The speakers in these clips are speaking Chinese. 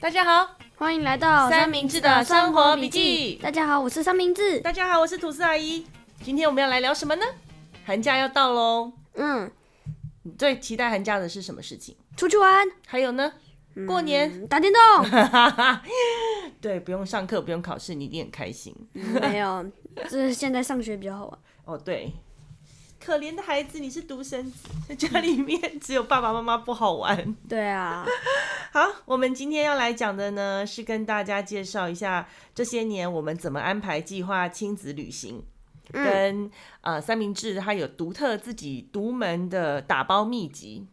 大家好，欢迎来到三明治的生活笔记。大家好，我是三明治。大家好，我是吐司阿姨。今天我们要来聊什么呢？寒假要到喽。嗯，你最期待寒假的是什么事情？出去玩。还有呢？过年、嗯、打电动。对，不用上课，不用考试，你一定很开心。嗯、没有，就是现在上学比较好玩。哦，对。可怜的孩子，你是独生子，在家里面只有爸爸妈妈不好玩。对啊，好，我们今天要来讲的呢，是跟大家介绍一下这些年我们怎么安排计划亲子旅行，嗯、跟呃三明治它有独特自己独门的打包秘籍。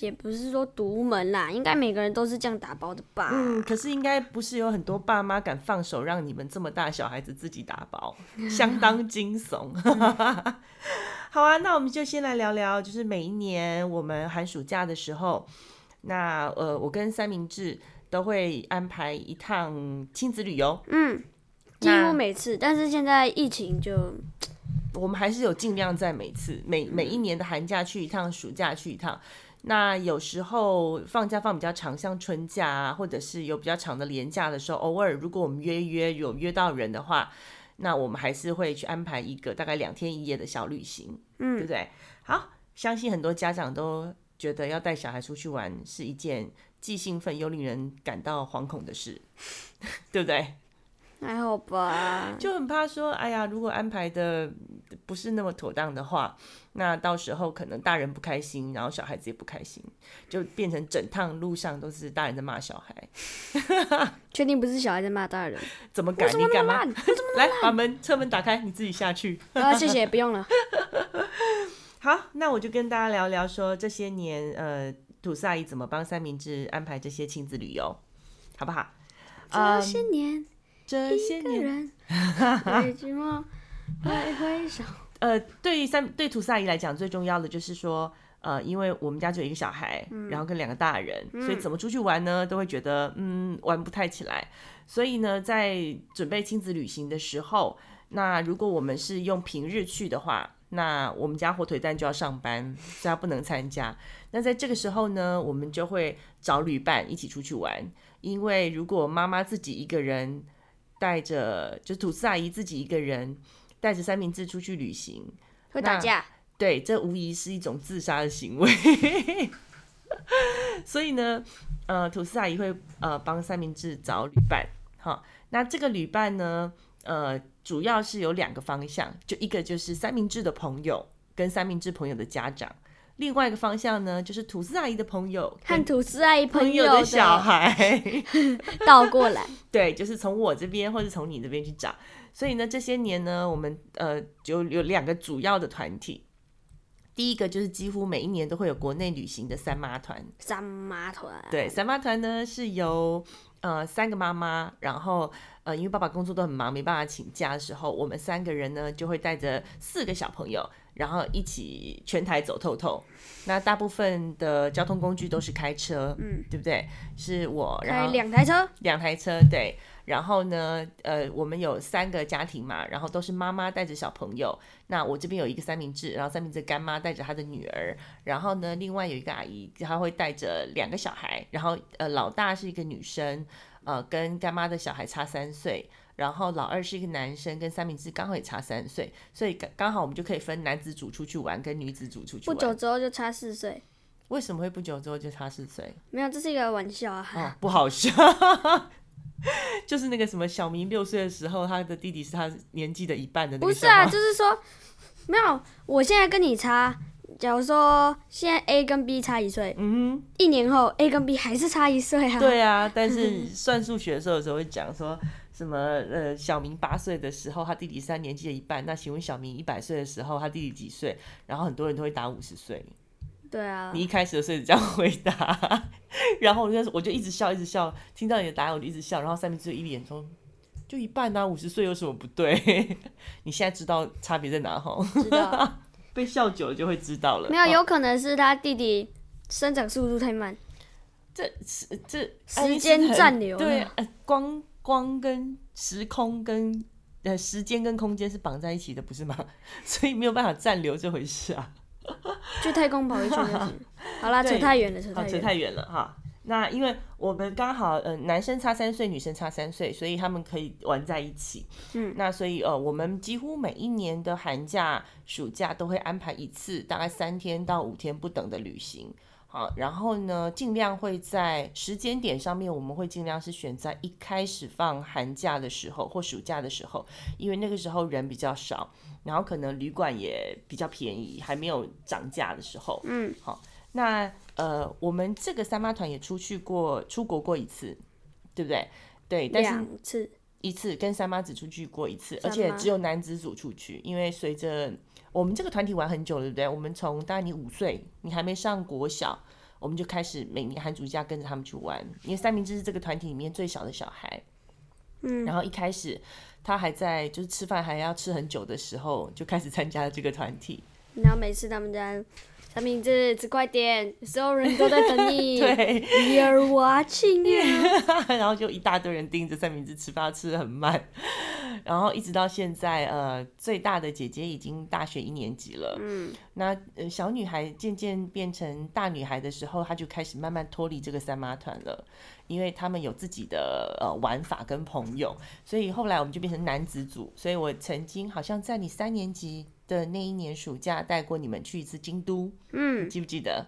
也不是说独门啦，应该每个人都是这样打包的吧？嗯，可是应该不是有很多爸妈敢放手让你们这么大小孩子自己打包，相当惊悚。好啊，那我们就先来聊聊，就是每一年我们寒暑假的时候，那呃，我跟三明治都会安排一趟亲子旅游。嗯，几乎每次，但是现在疫情就，我们还是有尽量在每次每每一年的寒假去一趟，暑假去一趟。那有时候放假放比较长，像春假啊，或者是有比较长的连假的时候，偶尔如果我们约约有约到人的话，那我们还是会去安排一个大概两天一夜的小旅行，嗯，对不对？好，相信很多家长都觉得要带小孩出去玩是一件既兴奋又令人感到惶恐的事，对不对？还好吧，就很怕说，哎呀，如果安排的不是那么妥当的话，那到时候可能大人不开心，然后小孩子也不开心，就变成整趟路上都是大人在骂小孩。确定不是小孩在骂大人？怎么敢？你敢吗？来，把门车门打开，你自己下去。啊，谢谢，不用了。好，那我就跟大家聊聊说这些年，呃，土司阿姨怎么帮三明治安排这些亲子旅游，好不好？这些年。这些年，呃，对于三对土司阿姨来讲，最重要的就是说，呃，因为我们家只有一个小孩，嗯、然后跟两个大人，嗯、所以怎么出去玩呢，都会觉得嗯玩不太起来。所以呢，在准备亲子旅行的时候，那如果我们是用平日去的话，那我们家火腿蛋就要上班，所以他不能参加。那在这个时候呢，我们就会找旅伴一起出去玩，因为如果妈妈自己一个人。带着就吐司阿姨自己一个人带着三明治出去旅行，会打架。对，这无疑是一种自杀的行为。所以呢，呃，吐司阿姨会呃帮三明治找旅伴。好，那这个旅伴呢，呃，主要是有两个方向，就一个就是三明治的朋友跟三明治朋友的家长。另外一个方向呢，就是吐司阿姨的朋友和吐司阿姨朋友的小孩倒过来。对，就是从我这边或者从你这边去找。所以呢，这些年呢，我们呃就有两个主要的团体。第一个就是几乎每一年都会有国内旅行的三妈团。三妈团。对，三妈团呢是由呃三个妈妈，然后呃因为爸爸工作都很忙，没办法请假的时候，我们三个人呢就会带着四个小朋友。然后一起全台走透透，那大部分的交通工具都是开车，嗯，对不对？是我，然后开两台车，两台车，对。然后呢，呃，我们有三个家庭嘛，然后都是妈妈带着小朋友。那我这边有一个三明治，然后三明治干妈带着她的女儿，然后呢，另外有一个阿姨，她会带着两个小孩，然后呃，老大是一个女生，呃，跟干妈的小孩差三岁。然后老二是一个男生，跟三明治刚好也差三岁，所以刚刚好我们就可以分男子组出去玩，跟女子组出去玩。不久之后就差四岁。为什么会不久之后就差四岁？没有，这是一个玩笑啊。哦，不好笑。就是那个什么小明六岁的时候，他的弟弟是他年纪的一半的那个。不是啊，就是说没有。我现在跟你差，假如说现在 A 跟 B 差一岁，嗯哼，一年后 A 跟 B 还是差一岁啊。对啊，但是 算数学的时候，有时候会讲说。什么？呃，小明八岁的时候，他弟弟三年级的一半。那请问小明一百岁的时候，他弟弟几岁？然后很多人都会答五十岁。对啊。你一开始的时候这样回答，然后我就我就一直笑，一直笑。听到你的答案，我就一直笑。然后三明治一脸说：“就一半啊，五十岁有什么不对？” 你现在知道差别在哪吼？知道。被笑久了就会知道了。没有，有可能是他弟弟生长速度太慢。这这这时间暂留。对，呃，光。光跟时空跟呃时间跟空间是绑在一起的，不是吗？所以没有办法暂留这回事啊。就太空跑一圈就行。好啦，扯太远了，扯太远了。扯太远了哈。那因为我们刚好，呃，男生差三岁，女生差三岁，所以他们可以玩在一起。嗯，那所以呃，我们几乎每一年的寒假、暑假都会安排一次，大概三天到五天不等的旅行。好，然后呢，尽量会在时间点上面，我们会尽量是选在一开始放寒假的时候或暑假的时候，因为那个时候人比较少，然后可能旅馆也比较便宜，还没有涨价的时候。嗯，好。那呃，我们这个三妈团也出去过，出国过一次，对不对？对，但是两次，一次跟三妈只出去过一次，而且只有男子组出去，因为随着我们这个团体玩很久了，对不对？我们从大概你五岁，你还没上国小，我们就开始每年寒暑假跟着他们去玩，因为三明治是这个团体里面最小的小孩，嗯，然后一开始他还在就是吃饭还要吃很久的时候，就开始参加了这个团体，然后每次他们家。三明治，吃快点！所有人都在等你。对，You're watching you。然后就一大堆人盯着三明治吃饭，吃的很慢。然后一直到现在，呃，最大的姐姐已经大学一年级了。嗯。那呃，小女孩渐渐变成大女孩的时候，她就开始慢慢脱离这个三妈团了，因为他们有自己的呃玩法跟朋友，所以后来我们就变成男子组。所以我曾经好像在你三年级的那一年暑假带过你们去一次京都，嗯，记不记得？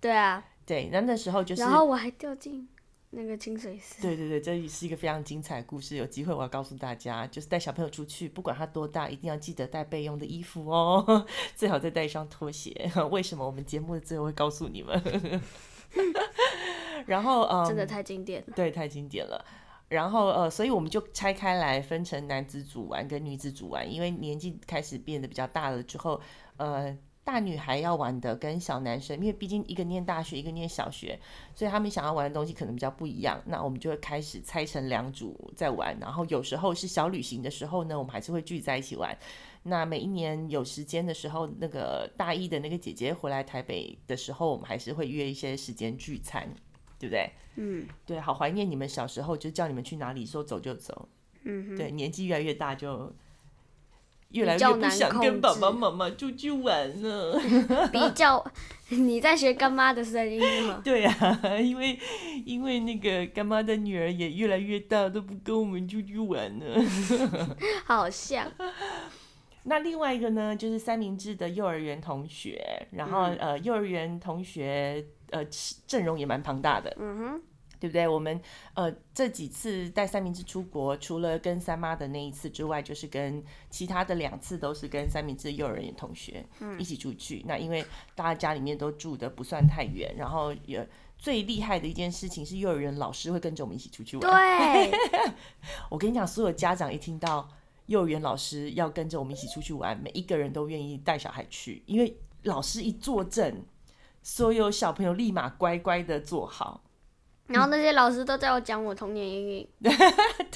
对啊，对，那那时候就是，然后我还掉进那个清水寺。对对对，这也是一个非常精彩的故事。有机会我要告诉大家，就是带小朋友出去，不管他多大，一定要记得带备用的衣服哦，最好再带一双拖鞋。为什么？我们节目的最后会告诉你们。然后，嗯，真的太经典了，对，太经典了。然后呃，所以我们就拆开来分成男子组玩跟女子组玩，因为年纪开始变得比较大了之后，呃，大女孩要玩的跟小男生，因为毕竟一个念大学，一个念小学，所以他们想要玩的东西可能比较不一样。那我们就会开始拆成两组在玩，然后有时候是小旅行的时候呢，我们还是会聚在一起玩。那每一年有时间的时候，那个大一的那个姐姐回来台北的时候，我们还是会约一些时间聚餐。对不对？嗯，对，好怀念你们小时候，就叫你们去哪里，说走就走。嗯，对，年纪越来越大，就越来越不想跟爸爸妈妈出去玩了。比较，你在学干妈的声音吗？对啊，因为因为那个干妈的女儿也越来越大，都不跟我们出去玩了。好像。那另外一个呢，就是三明治的幼儿园同学，然后、嗯、呃，幼儿园同学呃阵容也蛮庞大的，嗯哼，对不对？我们呃这几次带三明治出国，除了跟三妈的那一次之外，就是跟其他的两次都是跟三明治幼儿园同学一起出去。嗯、那因为大家家里面都住的不算太远，然后也最厉害的一件事情是幼儿园老师会跟着我们一起出去玩。对，我跟你讲，所有家长一听到。幼儿园老师要跟着我们一起出去玩，每一个人都愿意带小孩去，因为老师一坐镇，所有小朋友立马乖乖的坐好。然后那些老师都在我讲我童年阴影，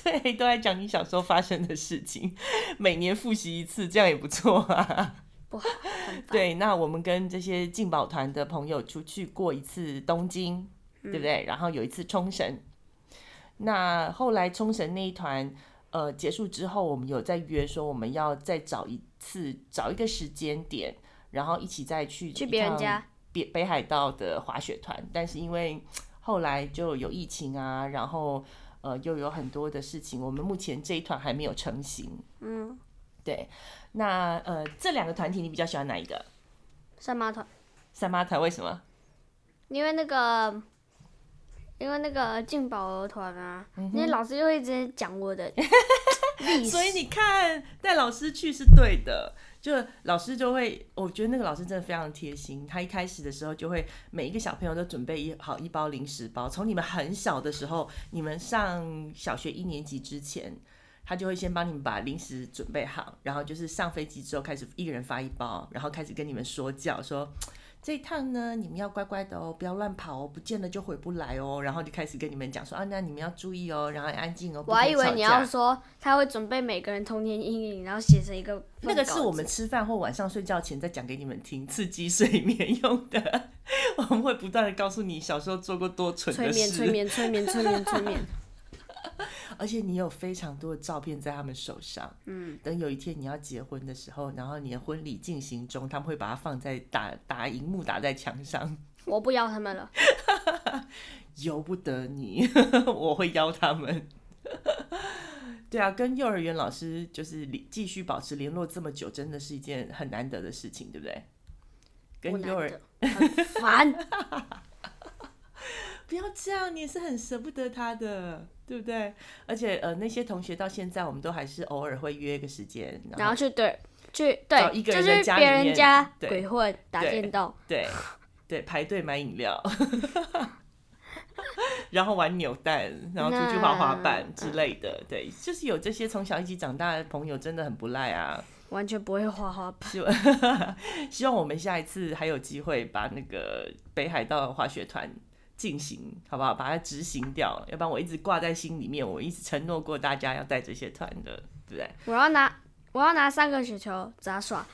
对，都在讲你小时候发生的事情，每年复习一次，这样也不错啊。不好，对，那我们跟这些进宝团的朋友出去过一次东京，对不对？嗯、然后有一次冲绳，那后来冲绳那一团。呃，结束之后，我们有在约说，我们要再找一次，找一个时间点，然后一起再去去别人家北北海道的滑雪团。但是因为后来就有疫情啊，然后呃又有很多的事情，我们目前这一团还没有成型。嗯，对。那呃这两个团体，你比较喜欢哪一个？三妈团。三妈团为什么？因为那个。因为那个进宝儿团啊，那、老师就会一直讲我的 所以你看带老师去是对的，就老师就会，我觉得那个老师真的非常贴心。他一开始的时候就会每一个小朋友都准备一好一包零食包，从你们很小的时候，你们上小学一年级之前，他就会先帮你们把零食准备好，然后就是上飞机之后开始一个人发一包，然后开始跟你们说教说。这一趟呢，你们要乖乖的哦，不要乱跑哦，不见了就回不来哦。然后就开始跟你们讲说啊，那你们要注意哦，然后安静哦。我还以为你要说他会准备每个人童年阴影，然后写成一个。那个是我们吃饭或晚上睡觉前再讲给你们听，刺激睡眠用的。我们会不断的告诉你小时候做过多蠢的事。催眠，催眠，催眠，催眠，催眠。而且你有非常多的照片在他们手上，嗯，等有一天你要结婚的时候，然后你的婚礼进行中，他们会把它放在打打荧幕打在墙上。我不要他们了。由不得你，我会邀他们。对啊，跟幼儿园老师就是继续保持联络这么久，真的是一件很难得的事情，对不对？跟幼儿很烦，不要这样，你也是很舍不得他的，对不对？而且呃，那些同学到现在，我们都还是偶尔会约个时间，然后去对去对一个人的家里面，就是别人家鬼混打电动，对对，排队买饮料。然后玩扭蛋，然后出去滑滑板之类的，对，就是有这些从小一起长大的朋友，真的很不赖啊。完全不会滑滑板。希望 希望我们下一次还有机会把那个北海道滑雪团进行，好不好？把它执行掉，要不然我一直挂在心里面，我一直承诺过大家要带这些团的，对不对？我要拿我要拿三个雪球杂耍。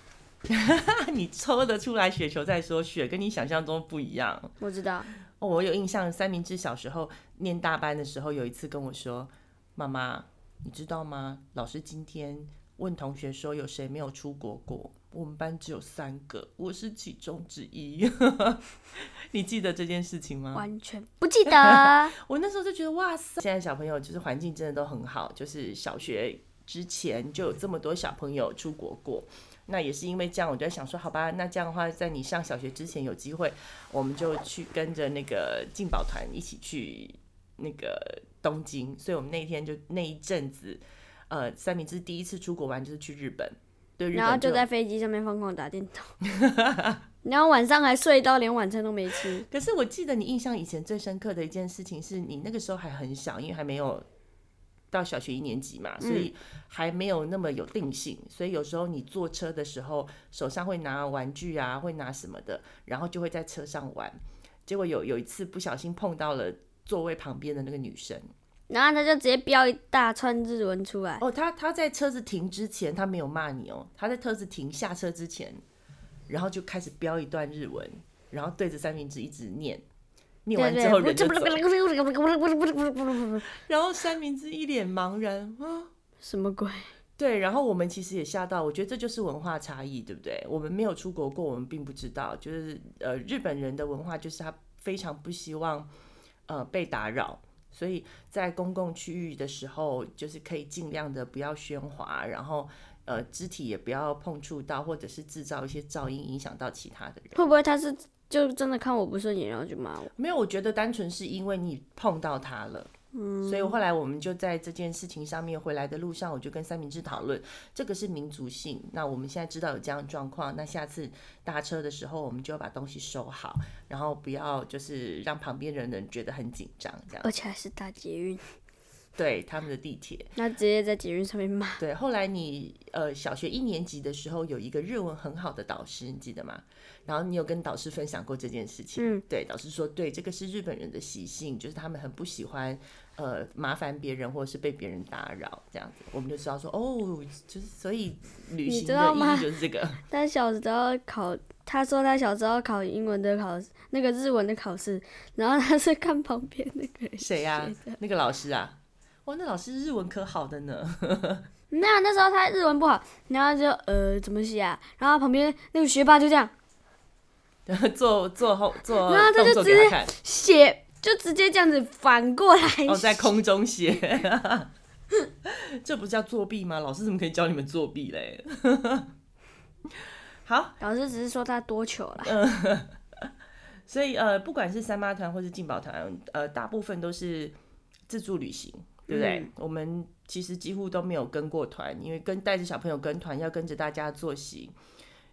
你抽得出来雪球再说，雪跟你想象中不一样。我知道。哦，我有印象，三明治小时候念大班的时候，有一次跟我说：“妈妈，你知道吗？老师今天问同学说，有谁没有出国过？我们班只有三个，我是其中之一。”你记得这件事情吗？完全不记得。我那时候就觉得哇塞，现在小朋友就是环境真的都很好，就是小学之前就有这么多小朋友出国过。那也是因为这样，我就在想说，好吧，那这样的话，在你上小学之前有机会，我们就去跟着那个进宝团一起去那个东京。所以我们那一天就那一阵子，呃，三明治第一次出国玩就是去日本，对，然后就在飞机上面疯狂打电动，然后晚上还睡到连晚餐都没吃。可是我记得你印象以前最深刻的一件事情是你那个时候还很小，因为还没有。到小学一年级嘛，所以还没有那么有定性，嗯、所以有时候你坐车的时候手上会拿玩具啊，会拿什么的，然后就会在车上玩。结果有有一次不小心碰到了座位旁边的那个女生，然后他就直接飙一大串日文出来。哦，他他在车子停之前他没有骂你哦，他在车子停下车之前，然后就开始飙一段日文，然后对着三明治一直念。念完之后人就走，然后三明治一脸茫然啊，什么鬼？对，然后我们其实也吓到，我觉得这就是文化差异，对不对？我们没有出国过，我们并不知道，就是呃，日本人的文化就是他非常不希望呃被打扰，所以在公共区域的时候，就是可以尽量的不要喧哗，然后呃肢体也不要碰触到，或者是制造一些噪音影响到其他的人。会不会他是？就真的看我不顺眼，然后就骂我。没有，我觉得单纯是因为你碰到他了，嗯，所以后来我们就在这件事情上面回来的路上，我就跟三明治讨论，这个是民族性。那我们现在知道有这样的状况，那下次搭车的时候，我们就要把东西收好，然后不要就是让旁边的人觉得很紧张，这样。而且还是搭捷运。对他们的地铁，那直接在捷运上面骂。对，后来你呃小学一年级的时候有一个日文很好的导师，你记得吗？然后你有跟导师分享过这件事情。嗯，对，导师说，对，这个是日本人的习性，就是他们很不喜欢呃麻烦别人或者是被别人打扰这样子。我们就知道说，哦，就是所以旅行的意义就是这个。他小时候考，他说他小时候考英文的考那个日文的考试，然后他是看旁边那个谁呀？那个老师啊。哇，那老师日文可好的呢。那，那时候他日文不好，然后就呃怎么写啊？然后旁边那个学霸就这样，然后做做后做，然后他就直接写，就直接这样子反过来，哦，在空中写，这不叫作弊吗？老师怎么可以教你们作弊嘞？好，老师只是说他多糗了。所以呃，不管是三妈团或是进宝团，呃，大部分都是自助旅行。对不对？嗯、我们其实几乎都没有跟过团，因为跟带着小朋友跟团，要跟着大家作息，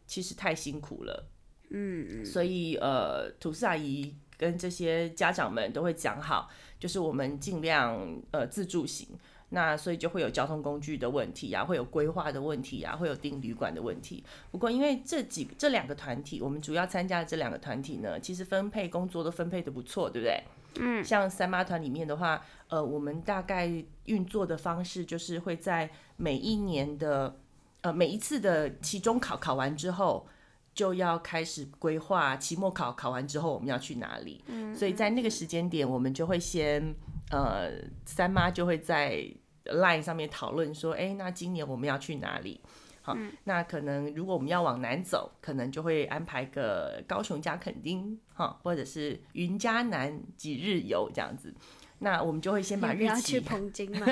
其实太辛苦了。嗯，所以呃，吐司阿姨跟这些家长们都会讲好，就是我们尽量呃自助行。那所以就会有交通工具的问题啊，会有规划的问题啊，会有订旅馆的问题。不过因为这几这两个团体，我们主要参加的这两个团体呢，其实分配工作都分配的不错，对不对？嗯，像三妈团里面的话，呃，我们大概运作的方式就是会在每一年的呃每一次的期中考考完之后，就要开始规划期末考考完之后我们要去哪里。嗯，所以在那个时间点，我们就会先呃三妈就会在 Line 上面讨论说，哎，那今年我们要去哪里？好，嗯、那可能如果我们要往南走，可能就会安排个高雄加垦丁，哈，或者是云嘉南几日游这样子。那我们就会先把日期。要去 澎金嘛？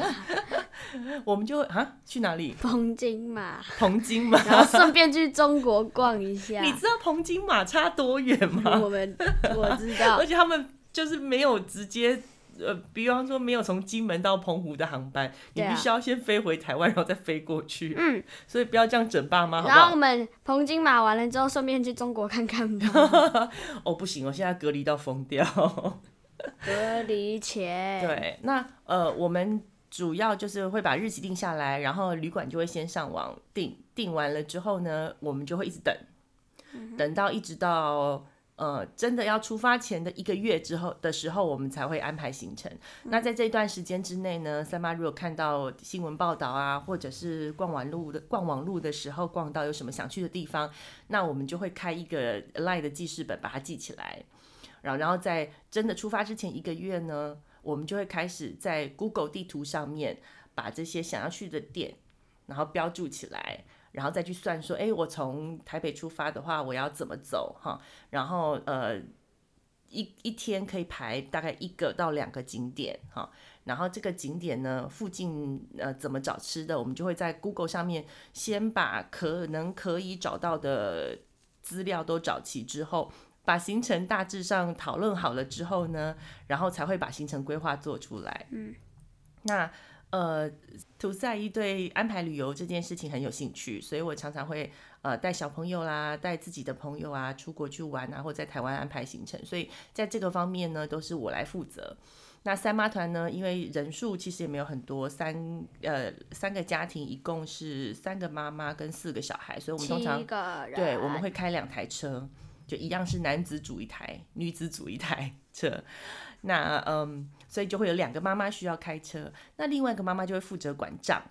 我们就会啊，去哪里？澎金马。澎金马，然后顺便去中国逛一下。你知道澎金马差多远吗？我们我知道，而且他们就是没有直接。呃，比方说没有从金门到澎湖的航班，你必须要先飞回台湾，然后再飞过去。嗯，所以不要这样整爸妈，好不好？然后我们澎金马完了之后，顺便去中国看看吧。哦，不行，我现在隔离到疯掉。隔离前。对，那呃，我们主要就是会把日期定下来，然后旅馆就会先上网订，订完了之后呢，我们就会一直等，等到一直到。呃，真的要出发前的一个月之后的时候，我们才会安排行程。嗯、那在这段时间之内呢，三妈如果看到新闻报道啊，或者是逛网路的逛网路的时候，逛到有什么想去的地方，那我们就会开一个 LINE 的记事本，把它记起来。然后，然后在真的出发之前一个月呢，我们就会开始在 Google 地图上面把这些想要去的点，然后标注起来。然后再去算说，哎，我从台北出发的话，我要怎么走哈？然后呃，一一天可以排大概一个到两个景点哈。然后这个景点呢，附近呃怎么找吃的，我们就会在 Google 上面先把可能可以找到的资料都找齐之后，把行程大致上讨论好了之后呢，然后才会把行程规划做出来。嗯，那。呃，涂赛伊对安排旅游这件事情很有兴趣，所以我常常会呃带小朋友啦，带自己的朋友啊出国去玩啊，或在台湾安排行程，所以在这个方面呢，都是我来负责。那三妈团呢，因为人数其实也没有很多，三呃三个家庭一共是三个妈妈跟四个小孩，所以我们通常对我们会开两台车，就一样是男子组一台，女子组一台车。那嗯，所以就会有两个妈妈需要开车，那另外一个妈妈就会负责管账，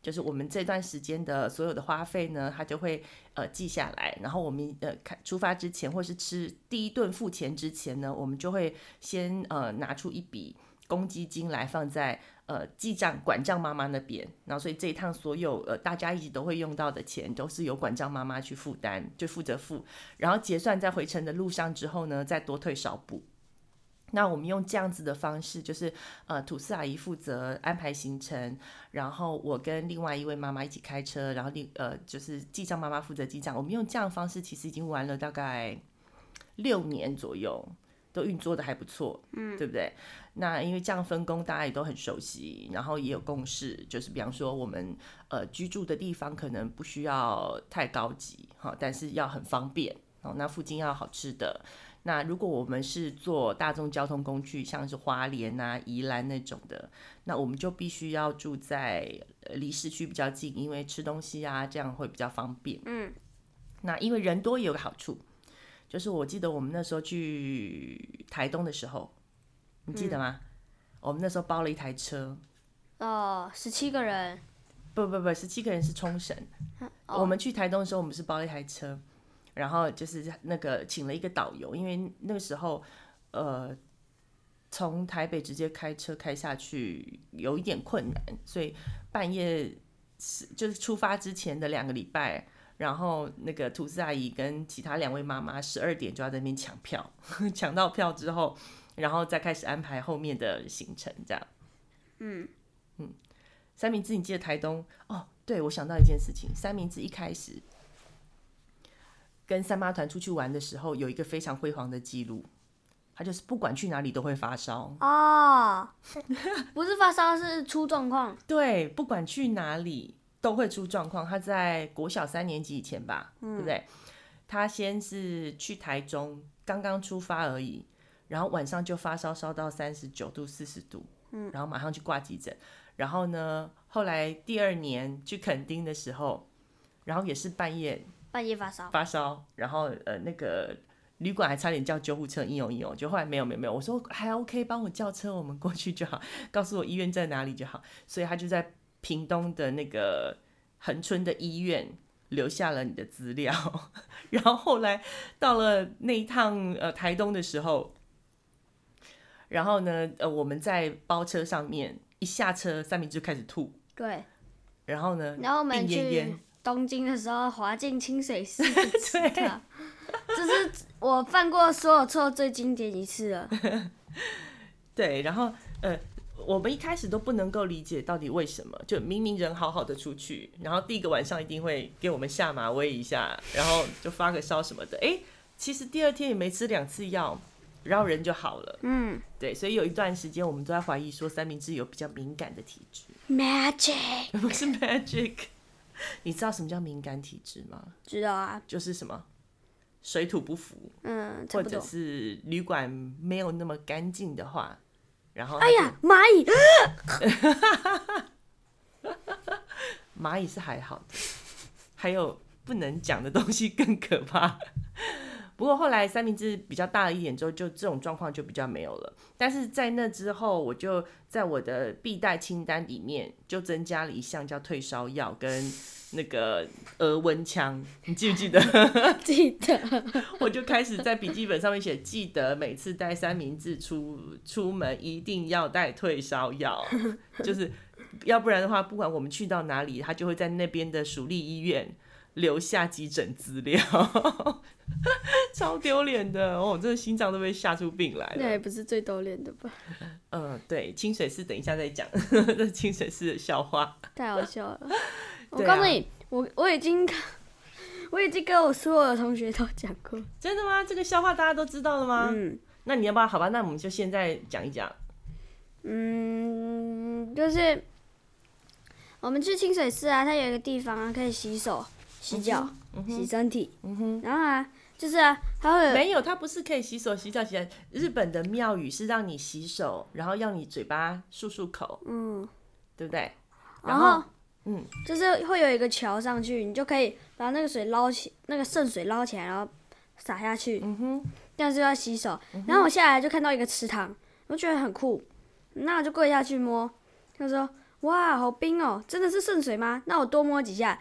就是我们这段时间的所有的花费呢，她就会呃记下来，然后我们呃开出发之前或是吃第一顿付钱之前呢，我们就会先呃拿出一笔公积金来放在呃记账管账妈妈那边，然后所以这一趟所有呃大家一直都会用到的钱都是由管账妈妈去负担，就负责付，然后结算在回程的路上之后呢，再多退少补。那我们用这样子的方式，就是呃，吐司阿姨负责安排行程，然后我跟另外一位妈妈一起开车，然后另呃就是记账妈妈负责记账。我们用这样方式，其实已经玩了大概六年左右，都运作的还不错，嗯，对不对？那因为这样分工，大家也都很熟悉，然后也有共识，就是比方说我们呃居住的地方可能不需要太高级哈，但是要很方便哦，那附近要好吃的。那如果我们是坐大众交通工具，像是花莲啊、宜兰那种的，那我们就必须要住在离市区比较近，因为吃东西啊这样会比较方便。嗯，那因为人多也有个好处，就是我记得我们那时候去台东的时候，你记得吗？嗯、我们那时候包了一台车，哦，十七个人，不不不，十七个人是冲绳。哦、我们去台东的时候，我们是包了一台车。然后就是那个请了一个导游，因为那个时候，呃，从台北直接开车开下去有一点困难，所以半夜是就是出发之前的两个礼拜，然后那个吐司阿姨跟其他两位妈妈十二点就要在那边抢票，抢到票之后，然后再开始安排后面的行程，这样。嗯嗯，三明治，你记得台东？哦，对，我想到一件事情，三明治一开始。跟三妈团出去玩的时候，有一个非常辉煌的记录，他就是不管去哪里都会发烧哦，不是发烧，是出状况。对，不管去哪里都会出状况。他在国小三年级以前吧，嗯、对不对？他先是去台中，刚刚出发而已，然后晚上就发烧，烧到三十九度、四十度，嗯，然后马上去挂急诊。然后呢，后来第二年去垦丁的时候，然后也是半夜。半夜发烧，发烧，然后呃，那个旅馆还差点叫救护车，应用应用，就后来没有没有没有，我说还 OK，帮我叫车，我们过去就好，告诉我医院在哪里就好，所以他就在屏东的那个恒春的医院留下了你的资料，然后后来到了那一趟呃台东的时候，然后呢呃我们在包车上面一下车，三明治就开始吐，对，然后呢，然后我们去。东京的时候滑进清水寺 对，这是我犯过所有错最经典一次了。对，然后呃。我们一开始都不能够理解到底为什么，就明明人好好的出去，然后第一个晚上一定会给我们下马威一下，然后就发个烧什么的。哎，其实第二天也没吃两次药，然后人就好了。嗯，对，所以有一段时间我们都在怀疑说三明治有比较敏感的体质。Magic 不是 Magic，你知道什么叫敏感体质吗？知道啊，就是什么水土不服，嗯，或者是旅馆没有那么干净的话。然后，哎呀，蚂蚁，蚂蚁是还好的，还有不能讲的东西更可怕。不过后来三明治比较大了一点之后，就这种状况就比较没有了。但是在那之后，我就在我的必带清单里面就增加了一项叫退烧药跟。那个额温枪，你记不记得？记得。我就开始在笔记本上面写，记得每次带三明治出出门一定要带退烧药，就是要不然的话，不管我们去到哪里，他就会在那边的属立医院留下急诊资料，超丢脸的哦！真的心脏都被吓出病来了。那也不是最丢脸的吧？嗯，对，清水寺等一下再讲，这清水寺的笑话太好笑了。我告诉你，啊、我我已经，我已经跟我所有的同学都讲过。真的吗？这个笑话大家都知道了吗？嗯。那你要不要？好吧，那我们就现在讲一讲。嗯，就是我们去清水寺啊，它有一个地方啊，可以洗手、洗脚、嗯、洗身体。然后啊，就是啊，他会没有，它不是可以洗手、洗脚、洗脚。日本的庙宇是让你洗手，然后要你嘴巴漱漱口。嗯。对不对？然后。嗯，就是会有一个桥上去，你就可以把那个水捞起，那个圣水捞起来，然后洒下去。嗯哼，这样就要洗手。嗯、然后我下来就看到一个池塘，我觉得很酷，那我就跪下去摸。他说：“哇，好冰哦，真的是圣水吗？”那我多摸几下，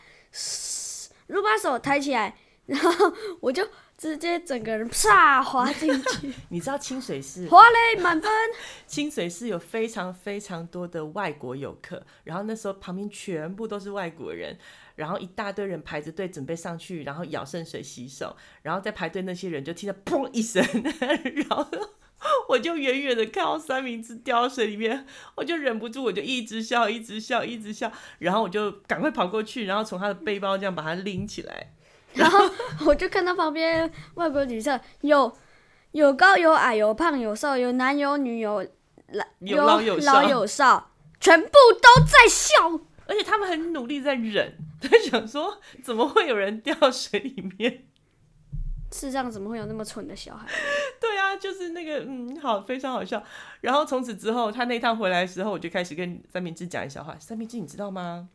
如果把手抬起来，然后我就。直接整个人啪滑进去。你知道清水寺？滑嘞满分。清水寺有非常非常多的外国游客，然后那时候旁边全部都是外国人，然后一大堆人排着队准备上去，然后舀圣水洗手，然后在排队那些人就听到砰一声，然后我就远远的看到三明治掉到水里面，我就忍不住，我就一直笑，一直笑，一直笑，然后我就赶快跑过去，然后从他的背包这样把他拎起来。然后我就看到旁边外国旅客有有高有矮有胖有瘦有男有女有老有老有少，有有少全部都在笑，而且他们很努力在忍，在想说怎么会有人掉水里面？世上怎么会有那么蠢的小孩？对啊，就是那个嗯，好，非常好笑。然后从此之后，他那趟回来的时候，我就开始跟三明治讲一笑话。三明治，你知道吗？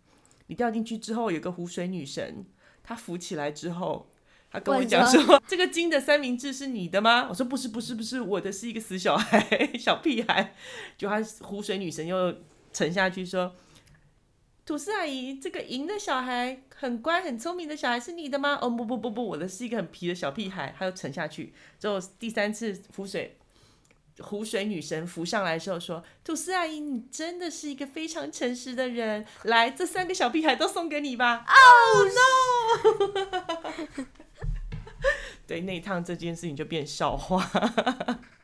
你掉进去之后，有个湖水女神。她浮起来之后，她跟我讲说：“ 这个金的三明治是你的吗？”我说：“不是，不是，不是，我的是一个死小孩，小屁孩。”就她湖水女神又沉下去说：“吐司阿姨，这个银的小孩很乖、很聪明的小孩是你的吗？”哦，不不不不，我的是一个很皮的小屁孩。他又沉下去，之后第三次浮水。湖水女神浮上来的时候说：“吐司阿姨，你真的是一个非常诚实的人。来，这三个小屁孩都送给你吧。” Oh no！对，那一趟这件事情就变笑话。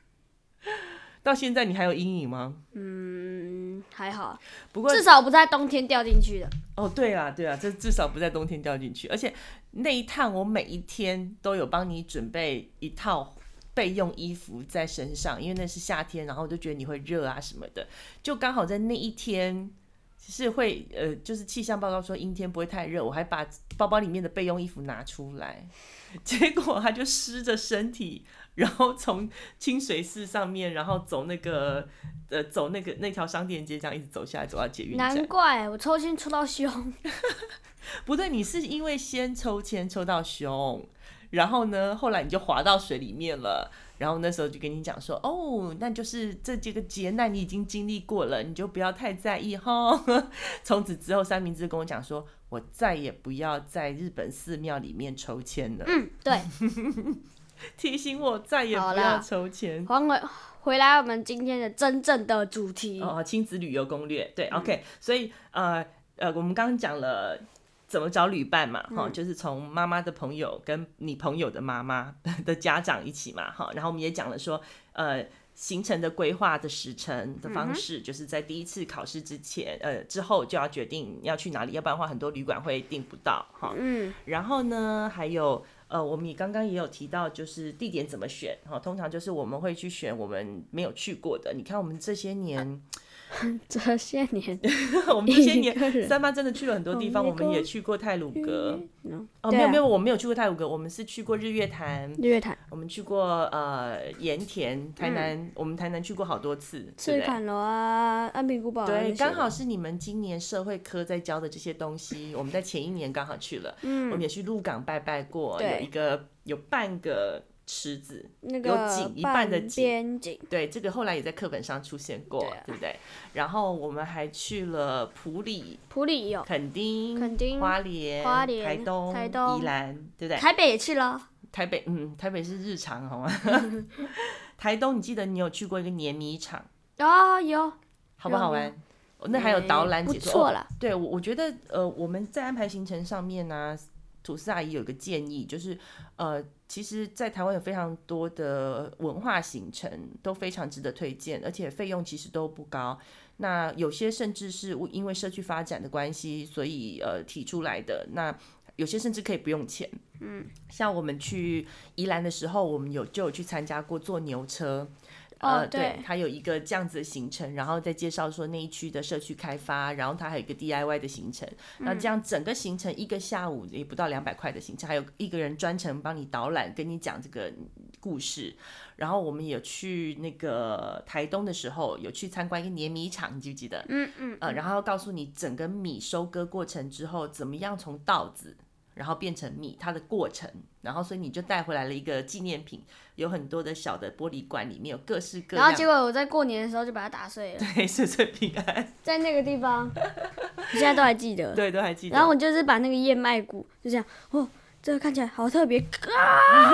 到现在你还有阴影吗？嗯，还好。不过至少不在冬天掉进去的。哦，对啊，对啊，这至少不在冬天掉进去。而且那一趟我每一天都有帮你准备一套。备用衣服在身上，因为那是夏天，然后我就觉得你会热啊什么的，就刚好在那一天是会呃，就是气象报告说阴天不会太热，我还把包包里面的备用衣服拿出来，结果他就湿着身体，然后从清水寺上面，然后走那个呃走那个那条商店街，这样一直走下来，走到捷运站。难怪我抽签抽到凶，不对，你是因为先抽签抽到凶。然后呢，后来你就滑到水里面了。然后那时候就跟你讲说，哦，那就是这几个劫难你已经经历过了，你就不要太在意哈。从此之后，三明治跟我讲说，我再也不要在日本寺庙里面抽签了。嗯，对，提醒我再也不要筹钱。还回回来，我们今天的真正的主题哦，亲子旅游攻略。对，嗯，OK。所以呃呃，我们刚刚讲了。怎么找旅伴嘛，哈、嗯，就是从妈妈的朋友跟你朋友的妈妈 的家长一起嘛，哈，然后我们也讲了说，呃。行程的规划的时程的方式，就是在第一次考试之前，呃，之后就要决定要去哪里，要不然的话，很多旅馆会订不到哈。嗯，然后呢，还有呃，我们也刚刚也有提到，就是地点怎么选哈，通常就是我们会去选我们没有去过的。你看我们这些年。这些年，我们这些年，三八真的去了很多地方。我们也去过泰鲁阁，哦，没有没有，我没有去过泰鲁阁。我们是去过日月潭，日月潭，我们去过呃盐田，台南，我们台南去过好多次。赤崁楼啊，安平古堡，对，刚好是你们今年社会科在教的这些东西，我们在前一年刚好去了。嗯，我们也去鹿港拜拜过，有一个有半个。池子，那个有井一半的景，景对，这个后来也在课本上出现过，对，啊、对不对？然后我们还去了普里，普里有垦丁，垦丁花莲，花莲台东，台东，宜兰，对不对？台北也去了，台北，嗯，台北是日常，好吗？台东，你记得你有去过一个碾米厂啊、哦？有，好不好玩？那还有导览解说，不错了。对，我我觉得，呃，我们在安排行程上面呢、啊。吐司阿姨有一个建议，就是，呃，其实，在台湾有非常多的文化行程都非常值得推荐，而且费用其实都不高。那有些甚至是因为社区发展的关系，所以呃提出来的。那有些甚至可以不用钱。嗯，像我们去宜兰的时候，我们有就有去参加过坐牛车。呃，对，它有一个这样子的行程，然后再介绍说那一区的社区开发，然后它还有一个 DIY 的行程，那这样整个行程一个下午也不到两百块的行程，还有一个人专程帮你导览，跟你讲这个故事。然后我们有去那个台东的时候，有去参观一个碾米厂，你记不记得？嗯嗯。呃，然后告诉你整个米收割过程之后，怎么样从稻子。然后变成米，它的过程，然后所以你就带回来了一个纪念品，有很多的小的玻璃罐，里面有各式各样。然后结果我在过年的时候就把它打碎了。对，岁岁平安。在那个地方，我现在都还记得。对，都还记得。然后我就是把那个燕麦谷，就这样，哦，这个看起来好特别啊！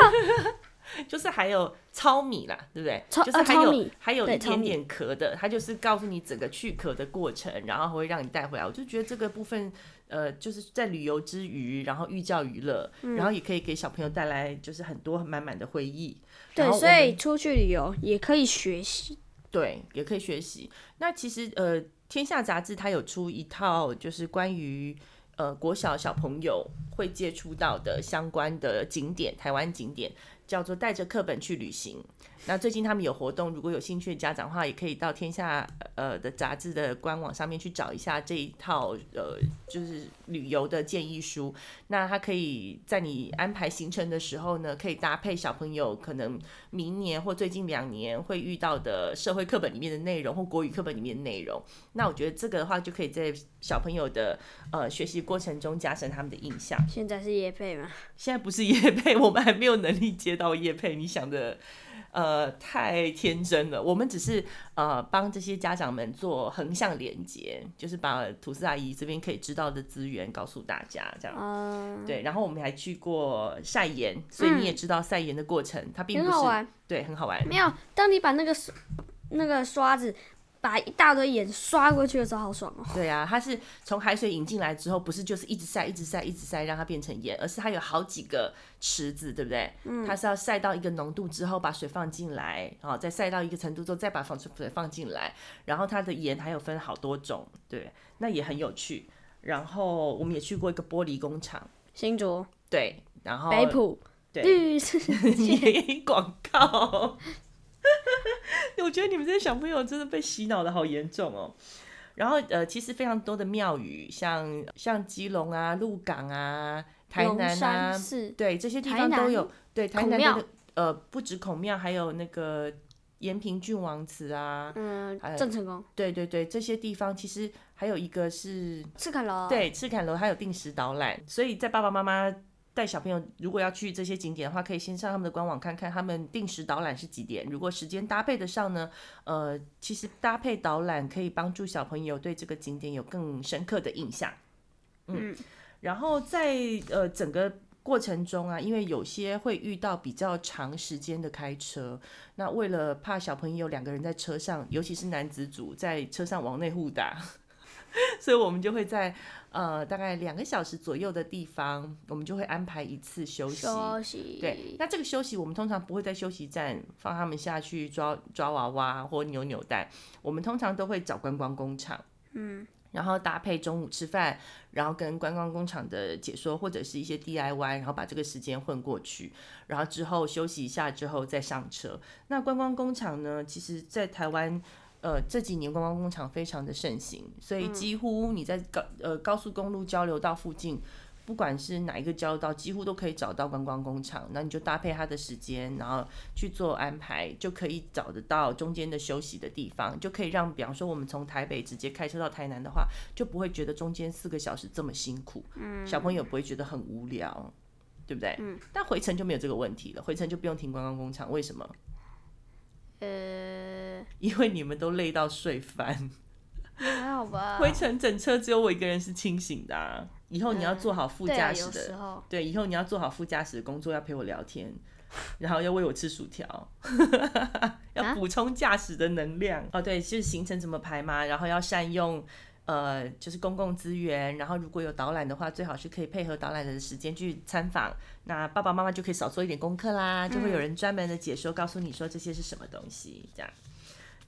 就是还有糙米啦，对不对？糙就是还有、呃、还有一点点壳的，它就是告诉你整个去壳的过程，然后会让你带回来。我就觉得这个部分。呃，就是在旅游之余，然后寓教于乐，嗯，然后也可以给小朋友带来就是很多满满的回忆。对，所以出去旅游也可以学习。对，也可以学习。那其实呃，《天下杂志》它有出一套，就是关于呃国小小朋友会接触到的相关的景点，台湾景点。叫做带着课本去旅行。那最近他们有活动，如果有兴趣的家长的话，也可以到天下呃的杂志的官网上面去找一下这一套呃就是旅游的建议书。那它可以在你安排行程的时候呢，可以搭配小朋友可能明年或最近两年会遇到的社会课本里面的内容或国语课本里面的内容。那我觉得这个的话就可以在小朋友的呃学习过程中加深他们的印象。现在是叶配吗？现在不是叶配，我们还没有能力接。到叶配，你想的呃太天真了。我们只是呃帮这些家长们做横向连接，就是把吐司阿姨这边可以知道的资源告诉大家，这样。嗯。对，然后我们还去过晒盐，所以你也知道晒盐的过程，嗯、它并不是很好玩。对，很好玩。没有，当你把那个那个刷子。把一大堆盐刷过去的时候，好爽哦！对啊，它是从海水引进来之后，不是就是一直晒、一直晒、一直晒，让它变成盐，而是它有好几个池子，对不对？嗯，它是要晒到一个浓度之后，把水放进来，然后再晒到一个程度之后，再把放水放进来，然后它的盐还有分好多种，对，那也很有趣。然后我们也去过一个玻璃工厂，新竹，对，然后北埔，对，广告。我觉得你们这些小朋友真的被洗脑的好严重哦。然后呃，其实非常多的庙宇，像像基隆啊、鹿港啊、台南啊，对这些地方都有。对，台南的呃，不止孔庙，还有那个延平郡王祠啊，嗯，郑成功。对对对，这些地方其实还有一个是赤坎楼，对，赤坎楼还有定时导览，所以在爸爸妈妈。带小朋友如果要去这些景点的话，可以先上他们的官网看看，他们定时导览是几点。如果时间搭配得上呢，呃，其实搭配导览可以帮助小朋友对这个景点有更深刻的印象。嗯，嗯，然后在呃整个过程中啊，因为有些会遇到比较长时间的开车，那为了怕小朋友两个人在车上，尤其是男子组在车上往内互打。所以我们就会在呃大概两个小时左右的地方，我们就会安排一次休息。休息。对，那这个休息我们通常不会在休息站放他们下去抓抓娃娃或扭扭蛋，我们通常都会找观光工厂，嗯，然后搭配中午吃饭，然后跟观光工厂的解说或者是一些 DIY，然后把这个时间混过去，然后之后休息一下之后再上车。那观光工厂呢，其实在台湾。呃，这几年观光工厂非常的盛行，所以几乎你在高呃高速公路交流道附近，不管是哪一个交流道，几乎都可以找到观光工厂。那你就搭配它的时间，然后去做安排，就可以找得到中间的休息的地方，就可以让，比方说我们从台北直接开车到台南的话，就不会觉得中间四个小时这么辛苦，嗯，小朋友不会觉得很无聊，对不对？嗯，但回程就没有这个问题了，回程就不用停观光工厂，为什么？呃，因为你们都累到睡翻，还好吧？灰尘整车只有我一个人是清醒的啊。以后你要做好副驾驶的，嗯，对，对，以后你要做好副驾驶的工作，要陪我聊天，然后要喂我吃薯条，要补充驾驶的能量。啊、哦，对，就是行程怎么排嘛，然后要善用。呃，就是公共资源，然后如果有导览的话，最好是可以配合导览的时间去参访。那爸爸妈妈就可以少做一点功课啦，就会有人专门的解说，告诉你说这些是什么东西，这样。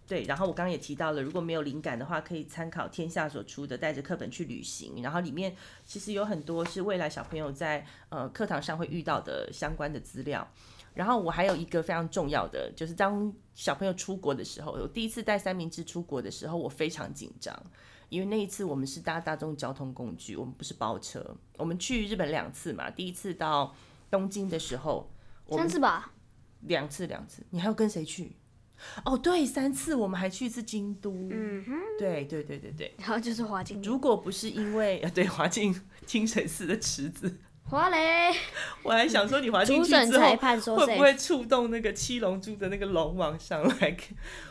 对，然后我刚刚也提到了，如果没有灵感的话，可以参考天下所出的《带着课本去旅行》，然后里面其实有很多是未来小朋友在呃课堂上会遇到的相关的资料。然后我还有一个非常重要的，就是当小朋友出国的时候，我第一次带三明治出国的时候，我非常紧张。因为那一次我们是搭大众交通工具，我们不是包车。我们去日本两次嘛，第一次到东京的时候，三次吧，两次两次。你还要跟谁去？哦，对，三次，我们还去一次京都。嗯哼，对对对对对。然后就是华清。如果不是因为啊，对，华清 清水寺的池子。滑嘞！我还想说，你滑进去之后会不会触动那个七龙珠的那个龙王上来？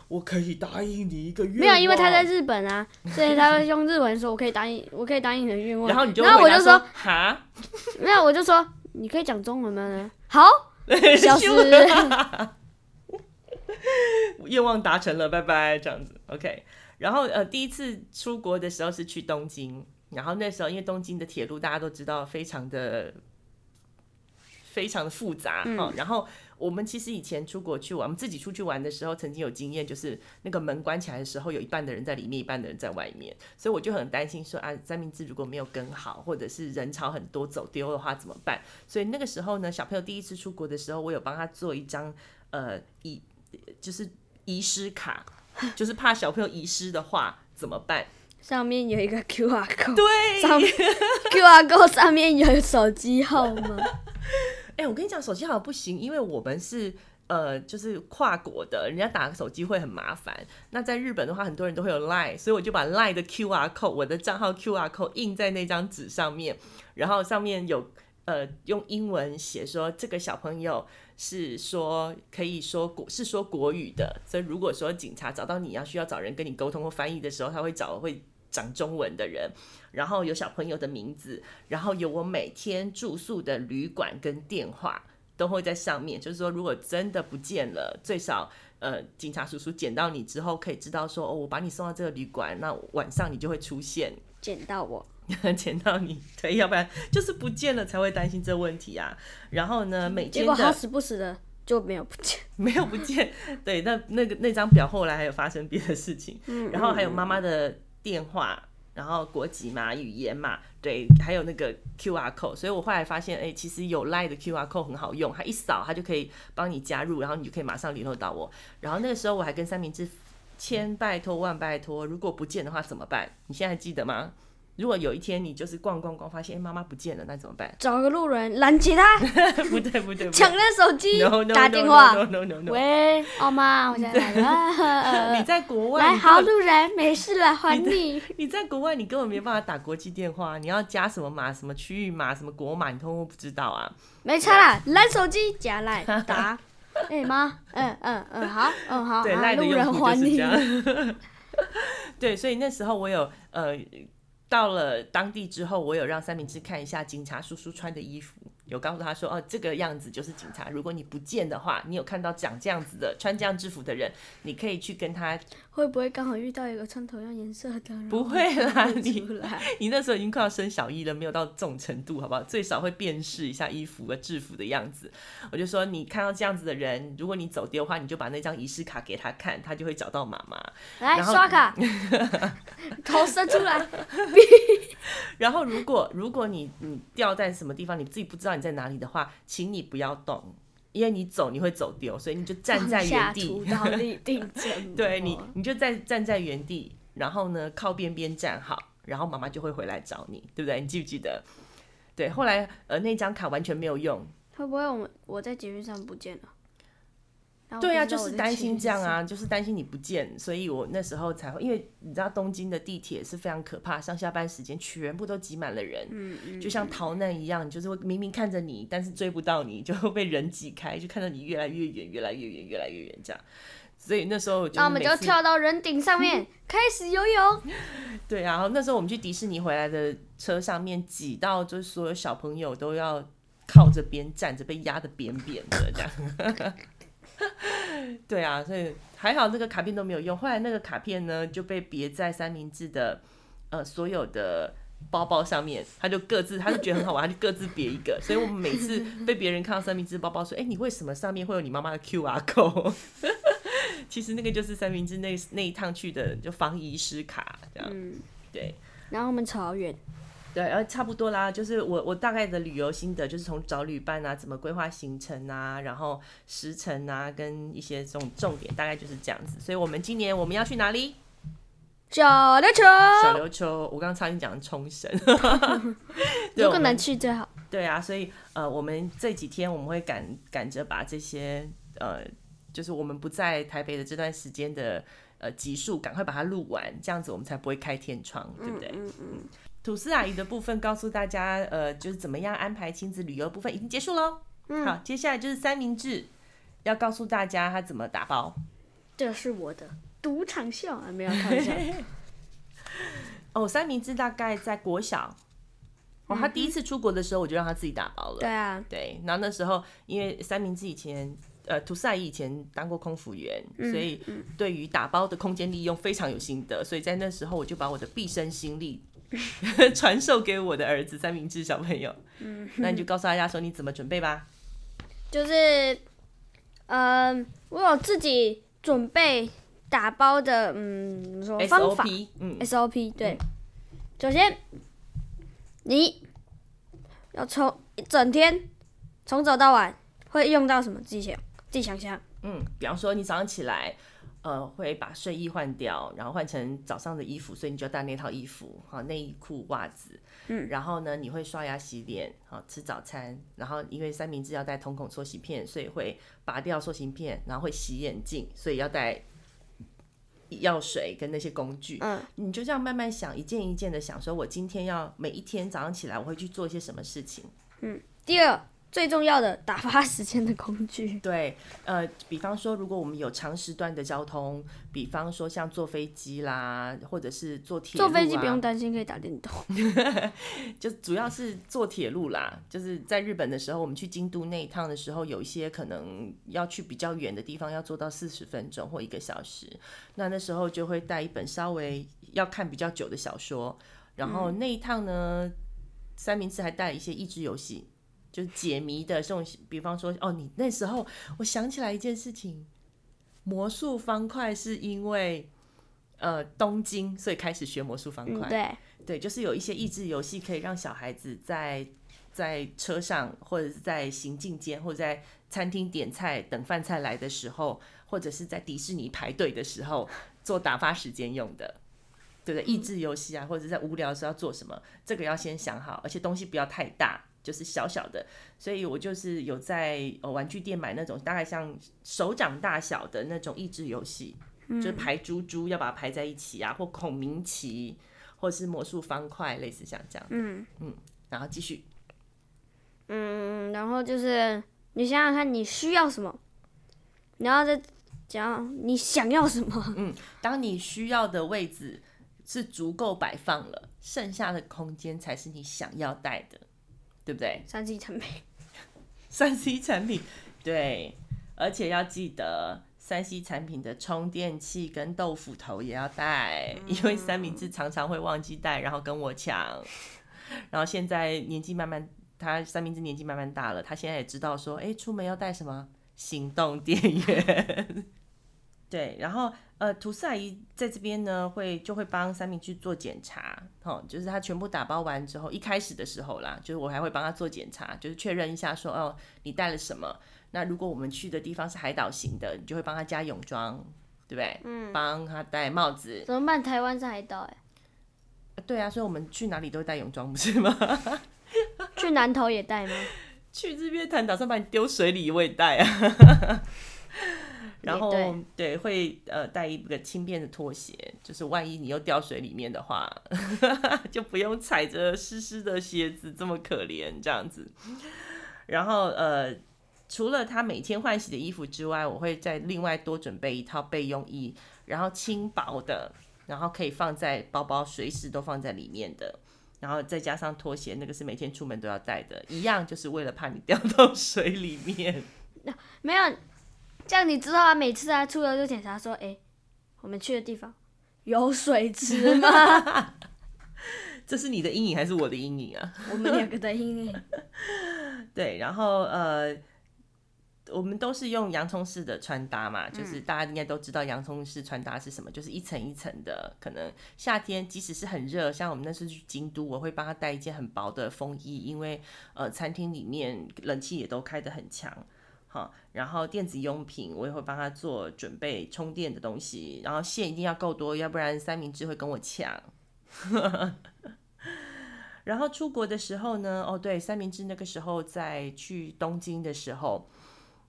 我可以答应你一个愿望。没有，因为他在日本啊，所以他会用日文说：“我可以答应，我可以答应你的愿望。”然后你就然后我就说：“哈，没有，我就说你可以讲中文吗？好，消失。愿望达成了，拜拜，这样子。OK。然后呃，第一次出国的时候是去东京。然后那时候，因为东京的铁路大家都知道，非常的非常的复杂，嗯，然后我们其实以前出国去玩，我们自己出去玩的时候，曾经有经验，就是那个门关起来的时候，有一半的人在里面，一半的人在外面，所以我就很担心说啊，三明治如果没有跟好，或者是人潮很多走丢的话怎么办？所以那个时候呢，小朋友第一次出国的时候，我有帮他做一张呃遗就是遗失卡，就是怕小朋友遗失的话怎么办？上面有一个 QR code，对，上面 QR code 上面有手机号吗？哎、欸，我跟你讲，手机号不行，因为我们是呃，就是跨国的，人家打个手机会很麻烦。那在日本的话，很多人都会有 Line，所以我就把 Line 的 QR code，我的账号 QR code 印在那张纸上面，然后上面有呃用英文写说这个小朋友是说可以说国是说国语的，所以如果说警察找到你要需要找人跟你沟通或翻译的时候，他会找会。讲中文的人，然后有小朋友的名字，然后有我每天住宿的旅馆跟电话都会在上面。就是说，如果真的不见了，最少呃，警察叔叔捡到你之后，可以知道说，哦，我把你送到这个旅馆，那晚上你就会出现，捡到我，捡到你，对，要不然就是不见了才会担心这问题啊。然后呢，每天的结果好死不死的就没有不见，没有不见，对，那那个那张表后来还有发生别的事情，嗯，然后还有妈妈的。电话，然后国籍嘛，语言嘛，对，还有那个 QR code，所以我后来发现，哎，其实有 Line 的 QR code 很好用，它一扫，它就可以帮你加入，然后你就可以马上联络到我。然后那个时候我还跟三明治千拜托万拜托，如果不见的话怎么办？你现在还记得吗？如果有一天你就是逛逛逛，发现哎妈妈不见了，那怎么办？找个路人拦截他。不对不对，抢他手机，no, no, 打电话。No, no, no, no. 喂，奥妈，我现在来了。你在国外。来，好路人，没事了，还你。你，在国外，你根本没办法打国际电话，你要加什么码？什么区域码？什么国码？你通通不知道啊。没差啦，拦手机加来打。哎妈，嗯嗯嗯，好，嗯好。对，赖的用户就是这样。对，所以那时候我有呃。到了当地之后，我有让三明治看一下警察叔叔穿的衣服，有告诉他说：“哦，这个样子就是警察。如果你不见的话，你有看到长这样子的穿这样制服的人，你可以去跟他会不会刚好遇到一个穿同样颜色的？不会啦，不你 你那时候已经快要生小一了，没有到这种程度，好不好？最少会辨识一下衣服和制服的样子。我就说，你看到这样子的人，如果你走丢的话，你就把那张仪式卡给他看，他就会找到妈妈。来刷卡，头伸出来。然后，如果如果你你掉在什么地方，你自己不知道你在哪里的话，请你不要动。因为你走你会走丢，所以你就站在原地。对你，你就在站在原地，然后呢靠边边站好，然后妈妈就会回来找你，对不对？你记不记得？对，后来呃那张卡完全没有用。会不会我我在捷运上不见了？对啊，就是担心这样啊，就是担心你不见，所以我那时候才会，因为你知道东京的地铁是非常可怕，上下班时间全部都挤满了人，嗯嗯，就像逃难一样，就是会明明看着你，但是追不到你，就会被人挤开，就看到你越来越远，越来越远，越来越远这样。所以那时候，那我们就跳到人顶上面 开始游泳。对啊，然后那时候我们去迪士尼回来的车上面挤到，就是所有小朋友都要靠着边站着，被压的扁扁的这样。对啊，所以还好那个卡片都没有用。后来那个卡片呢就被别在三明治的呃所有的包包上面，他就各自他就觉得很好玩，他就各自别一个。所以我们每次被别人看到三明治包包说：“哎、欸，你为什么上面会有你妈妈的 QR code？” 其实那个就是三明治那那一趟去的就防遗失卡这样。嗯，对。然后我们超远。对，然后差不多啦，就是我我大概的旅游心得就是从找旅伴啊，怎么规划行程啊，然后时程啊，跟一些这种重点，大概就是这样子。所以，我们今年我们要去哪里？小琉球。小琉球，我刚刚差点讲冲绳。如果能去最好。对啊，所以呃，我们这几天我们会赶赶着把这些呃，就是我们不在台北的这段时间的呃集数，赶快把它录完，这样子我们才不会开天窗，对不对？嗯嗯。嗯吐司阿姨的部分告诉大家，呃，就是怎么样安排亲子旅游部分已经结束喽。嗯，好，接下来就是三明治，要告诉大家他怎么打包。这是我的赌场秀啊，没有看一下。哦，三明治大概在国小，哦，他第一次出国的时候，我就让他自己打包了。对啊，对，然后那时候因为三明治以前，呃，吐司阿姨以前当过空服员，嗯，所以对于打包的空间利用非常有心得，所以在那时候我就把我的毕生心力。传授给我的儿子三明治小朋友，嗯，那你就告诉大家说你怎么准备吧。就是，嗯、呃，我有自己准备打包的，嗯，什么方法 SOP，嗯，SOP，对。嗯、首先，你要从一整天从早到晚会用到什么？自己想，自己想想。嗯，比方说你早上起来。呃，会把睡衣换掉，然后换成早上的衣服，所以你就要带那套衣服，好，内衣裤、袜子，嗯，然后呢，你会刷牙洗脸，好，吃早餐，然后因为三明治要带瞳孔塑形片，所以会拔掉塑形片，然后会洗眼镜，所以要带药水跟那些工具，嗯，你就这样慢慢想，一件一件的想，说我今天要每一天早上起来我会去做一些什么事情，嗯，第二。最重要的打发时间的工具，对，呃，比方说，如果我们有长时段的交通，比方说像坐飞机啦，或者是坐铁坐飞机不用担心，可以打电动，就主要是坐铁路啦。就是在日本的时候，我们去京都那一趟的时候，有一些可能要去比较远的地方，要坐到四十分钟或一个小时，那那时候就会带一本稍微要看比较久的小说，然后那一趟呢，三明治还带了一些益智游戏。就是解谜的这种，比方说，哦，你那时候我想起来一件事情，魔术方块是因为呃东京，所以开始学魔术方块。嗯，对，对，就是有一些益智游戏可以让小孩子在在车上，或者是在行进间，或者在餐厅点菜等饭菜来的时候，或者是在迪士尼排队的时候做打发时间用的，对不对？益智游戏啊，或者在无聊的时候要做什么，这个要先想好，而且东西不要太大。就是小小的，所以我就是有在玩具店买那种大概像手掌大小的那种益智游戏，嗯、就是排珠珠要把它排在一起啊，或孔明棋，或是魔术方块，类似像这样。嗯嗯，然后继续。嗯，然后就是你想想看你需要什么，然后再讲你想要什么。嗯，当你需要的位置是足够摆放了，剩下的空间才是你想要带的。对不对？三 C 产品，三 C 产品，对，而且要记得三 C 产品的充电器跟豆腐头也要带，因为三明治常常会忘记带，然后跟我抢。然后现在年纪慢慢，他三明治年纪慢慢大了，他现在也知道说，哎，出门要带什么行动电源。对，然后呃，吐司阿姨在这边呢，会就会帮三明去做检查，哦，就是他全部打包完之后，一开始的时候啦，就是我还会帮他做检查，就是确认一下说，哦，你带了什么？那如果我们去的地方是海岛型的，你就会帮他加泳装，对不对？嗯，帮他戴帽子。怎么办？台湾是海岛哎。对啊，所以我们去哪里都会带泳装，不是吗？去南投也带吗？去日月潭打算把你丢水里，我也带啊。然后对，对，会呃带一个轻便的拖鞋，就是万一你又掉水里面的话，就不用踩着湿湿的鞋子这么可怜这样子。然后呃，除了他每天换洗的衣服之外，我会再另外多准备一套备用衣，然后轻薄的，然后可以放在包包，随时都放在里面的。然后再加上拖鞋，那个是每天出门都要带的，一样就是为了怕你掉到水里面。没有。这样你知道啊？每次啊出游就检查说：“哎，我们去的地方有水池吗？” 这是你的阴影还是我的阴影啊？我们两个的阴影。对，然后呃，我们都是用洋葱式的穿搭嘛，就是大家应该都知道洋葱式穿搭是什么，就是一层一层的。可能夏天即使是很热，像我们那次去京都，我会帮他带一件很薄的风衣，因为呃，餐厅里面冷气也都开得很强。然后电子用品我也会帮他做准备充电的东西，然后线一定要够多，要不然三明治会跟我抢。然后出国的时候呢，哦对，三明治那个时候在去东京的时候，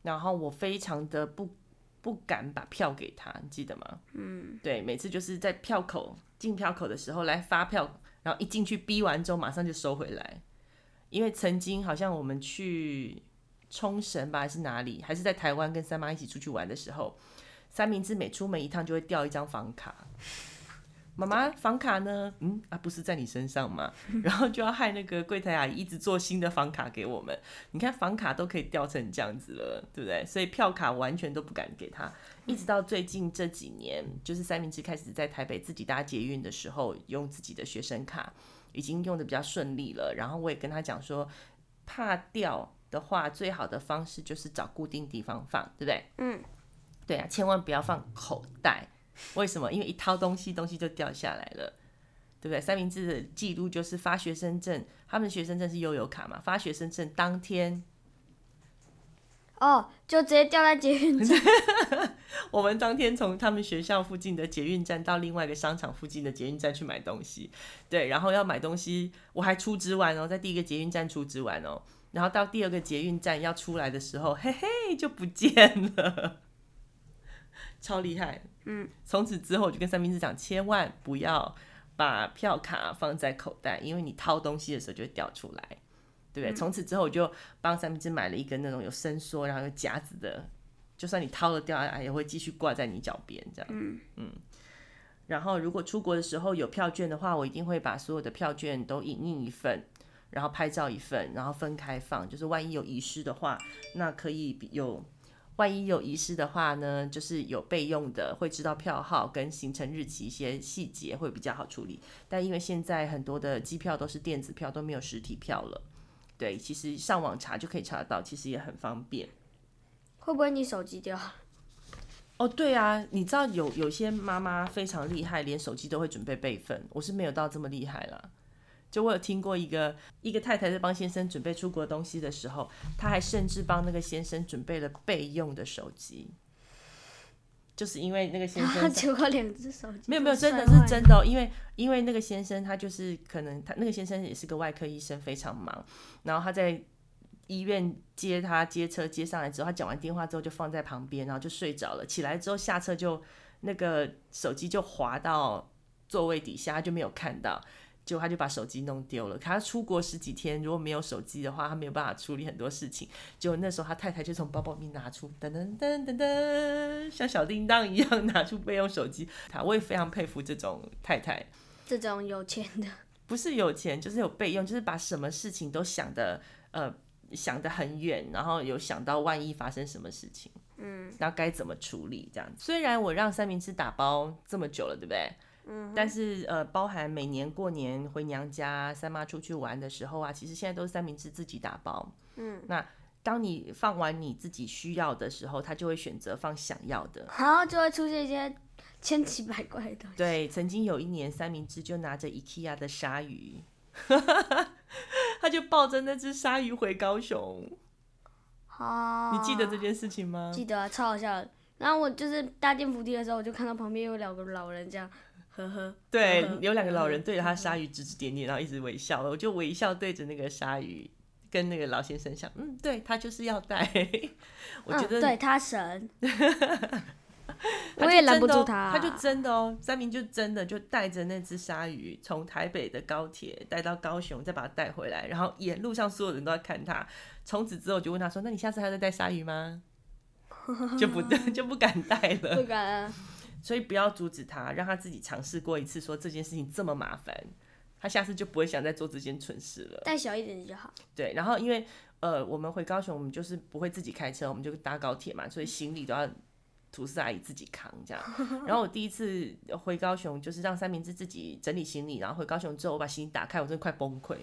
然后我非常的不不敢把票给他，你记得吗？嗯，对，每次就是在票口进票口的时候来发票，然后一进去逼完之后马上就收回来，因为曾经好像我们去。冲绳吧，还是哪里？还是在台湾跟三妈一起出去玩的时候，三明治每出门一趟就会掉一张房卡。妈妈，房卡呢？嗯啊，不是在你身上吗？然后就要害那个柜台阿姨一直做新的房卡给我们。你看房卡都可以掉成这样子了，对不对？所以票卡完全都不敢给他。一直到最近这几年，就是三明治开始在台北自己搭捷运的时候，用自己的学生卡，已经用得比较顺利了。然后我也跟他讲说，怕掉。的话，最好的方式就是找固定地方放，对不对？嗯，对啊，千万不要放口袋。为什么？因为一掏东西，东西就掉下来了，对不对？三明治的记录就是发学生证，他们学生证是悠游卡嘛，发学生证当天，哦，就直接掉在捷运站。我们当天从他们学校附近的捷运站到另外一个商场附近的捷运站去买东西，对，然后要买东西，我还出值完哦，在第一个捷运站出值完哦。然后到第二个捷运站要出来的时候，嘿嘿，就不见了，超厉害。嗯，从此之后我就跟三明治讲，千万不要把票卡放在口袋，因为你掏东西的时候就会掉出来，对不对？嗯，从此之后我就帮三明治买了一个那种有伸缩然后有夹子的，就算你掏了掉下来，也会继续挂在你脚边这样。嗯嗯。然后如果出国的时候有票券的话，我一定会把所有的票券都影印一份。然后拍照一份，然后分开放，就是万一有遗失的话，那可以有，万一有遗失的话呢，就是有备用的，会知道票号跟行程日期一些细节会比较好处理。但因为现在很多的机票都是电子票，都没有实体票了，对，其实上网查就可以查得到，其实也很方便。会不会你手机掉？哦，对啊，你知道有有些妈妈非常厉害，连手机都会准备备份，我是没有到这么厉害啦。就我有听过一个一个太太在帮先生准备出国东西的时候，她还甚至帮那个先生准备了备用的手机，就是因为那个先生他只有两只手机，没有没有，真的是真的哦，因为因为那个先生他就是可能他那个先生也是个外科医生，非常忙，然后他在医院接他接车接上来之后，他讲完电话之后就放在旁边，然后就睡着了，起来之后下车就那个手机就滑到座位底下，他就没有看到。就他就把手机弄丢了。他出国十几天，如果没有手机的话，他没有办法处理很多事情。结果那时候，他太太就从包包里面拿出噔噔噔噔噔，像小叮当一样拿出备用手机。他我也非常佩服这种太太，这种有钱的不是有钱，就是有备用，就是把什么事情都想的呃想得很远，然后有想到万一发生什么事情。嗯，然后该怎么处理这样子。虽然我让三明治打包这么久了，对不对？嗯，但是呃，包含每年过年回娘家、三妈出去玩的时候啊，其实现在都是三明治自己打包。嗯，那当你放完你自己需要的时候，他就会选择放想要的，然后就会出现一些千奇百怪的东西。对，曾经有一年，三明治就拿着 IKEA 的鲨鱼，他就抱着那只鲨鱼回高雄。好，你记得这件事情吗？记得啊，超好笑的。然后我就是搭电扶梯的时候，我就看到旁边有两个老人这样。呵呵，对，呵呵有两个老人对着他鲨鱼指指点点，然后一直微笑。我就微笑对着那个鲨鱼，跟那个老先生想，嗯，对他就是要带。我觉得、嗯、对他神，我也拦不住他、啊。他就真的哦，三明就真的就带着那只鲨鱼从台北的高铁带到高雄，再把它带回来，然后沿路上所有人都在看他。从此之后就问他说：“那你下次还要再带鲨鱼吗？”就不 就不敢带了，不敢啊。所以不要阻止他，让他自己尝试过一次，说这件事情这么麻烦，他下次就不会想再做这件蠢事了。带小一点就好。对，然后因为呃，我们回高雄，我们就是不会自己开车，我们就搭高铁嘛，所以行李都要吐司阿姨自己扛这样。然后我第一次回高雄，就是让三明治自己整理行李，然后回高雄之后，我把行李打开，我真的快崩溃。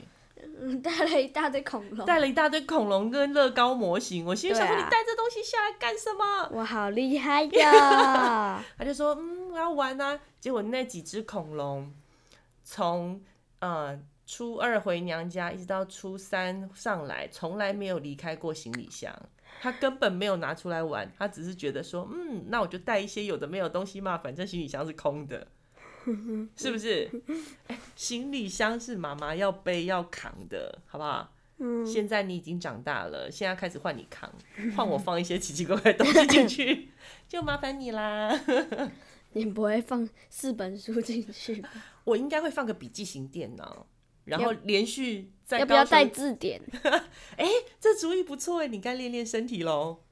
嗯，带了一大堆恐龙，带了一大堆恐龙跟乐高模型。我心里想说，你带这东西下来干什么？我好厉害呀！说，嗯，我要玩啊。结果那几只恐龙，从呃初二回娘家一直到初三上来，从来没有离开过行李箱。他根本没有拿出来玩，他只是觉得说，嗯，那我就带一些有的没有东西嘛，反正行李箱是空的。是不是？欸，行李箱是妈妈要背要扛的，好不好？嗯。现在你已经长大了，现在开始换你扛，换我放一些奇奇怪怪的东西进去，就麻烦你啦。你不会放四本书进去？我应该会放个笔记型电脑，然后连续在。要不要带字典？哎，欸，这主意不错哎，你该练练身体喽。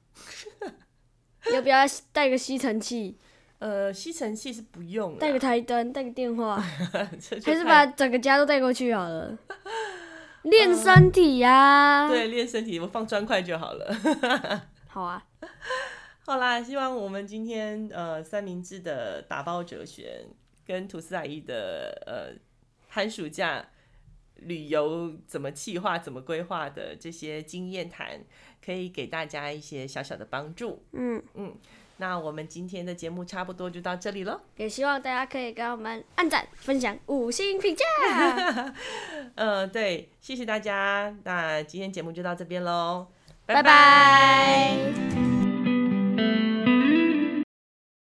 要不要带个吸尘器？呃，吸尘器是不用，带个台灯，带个电话，还是把整个家都带过去好了。练身体呀、对，练身体，我放砖块就好了。好啊，好啦，希望我们今天呃三明治的打包哲学，跟吐司阿姨的呃寒暑假旅游怎么计划、怎么规划的这些经验谈，可以给大家一些小小的帮助。嗯嗯。那我们今天的节目差不多就到这里了，也希望大家可以给我们按赞、分享、五星评价。呃，对，谢谢大家。那今天节目就到这边喽，拜拜。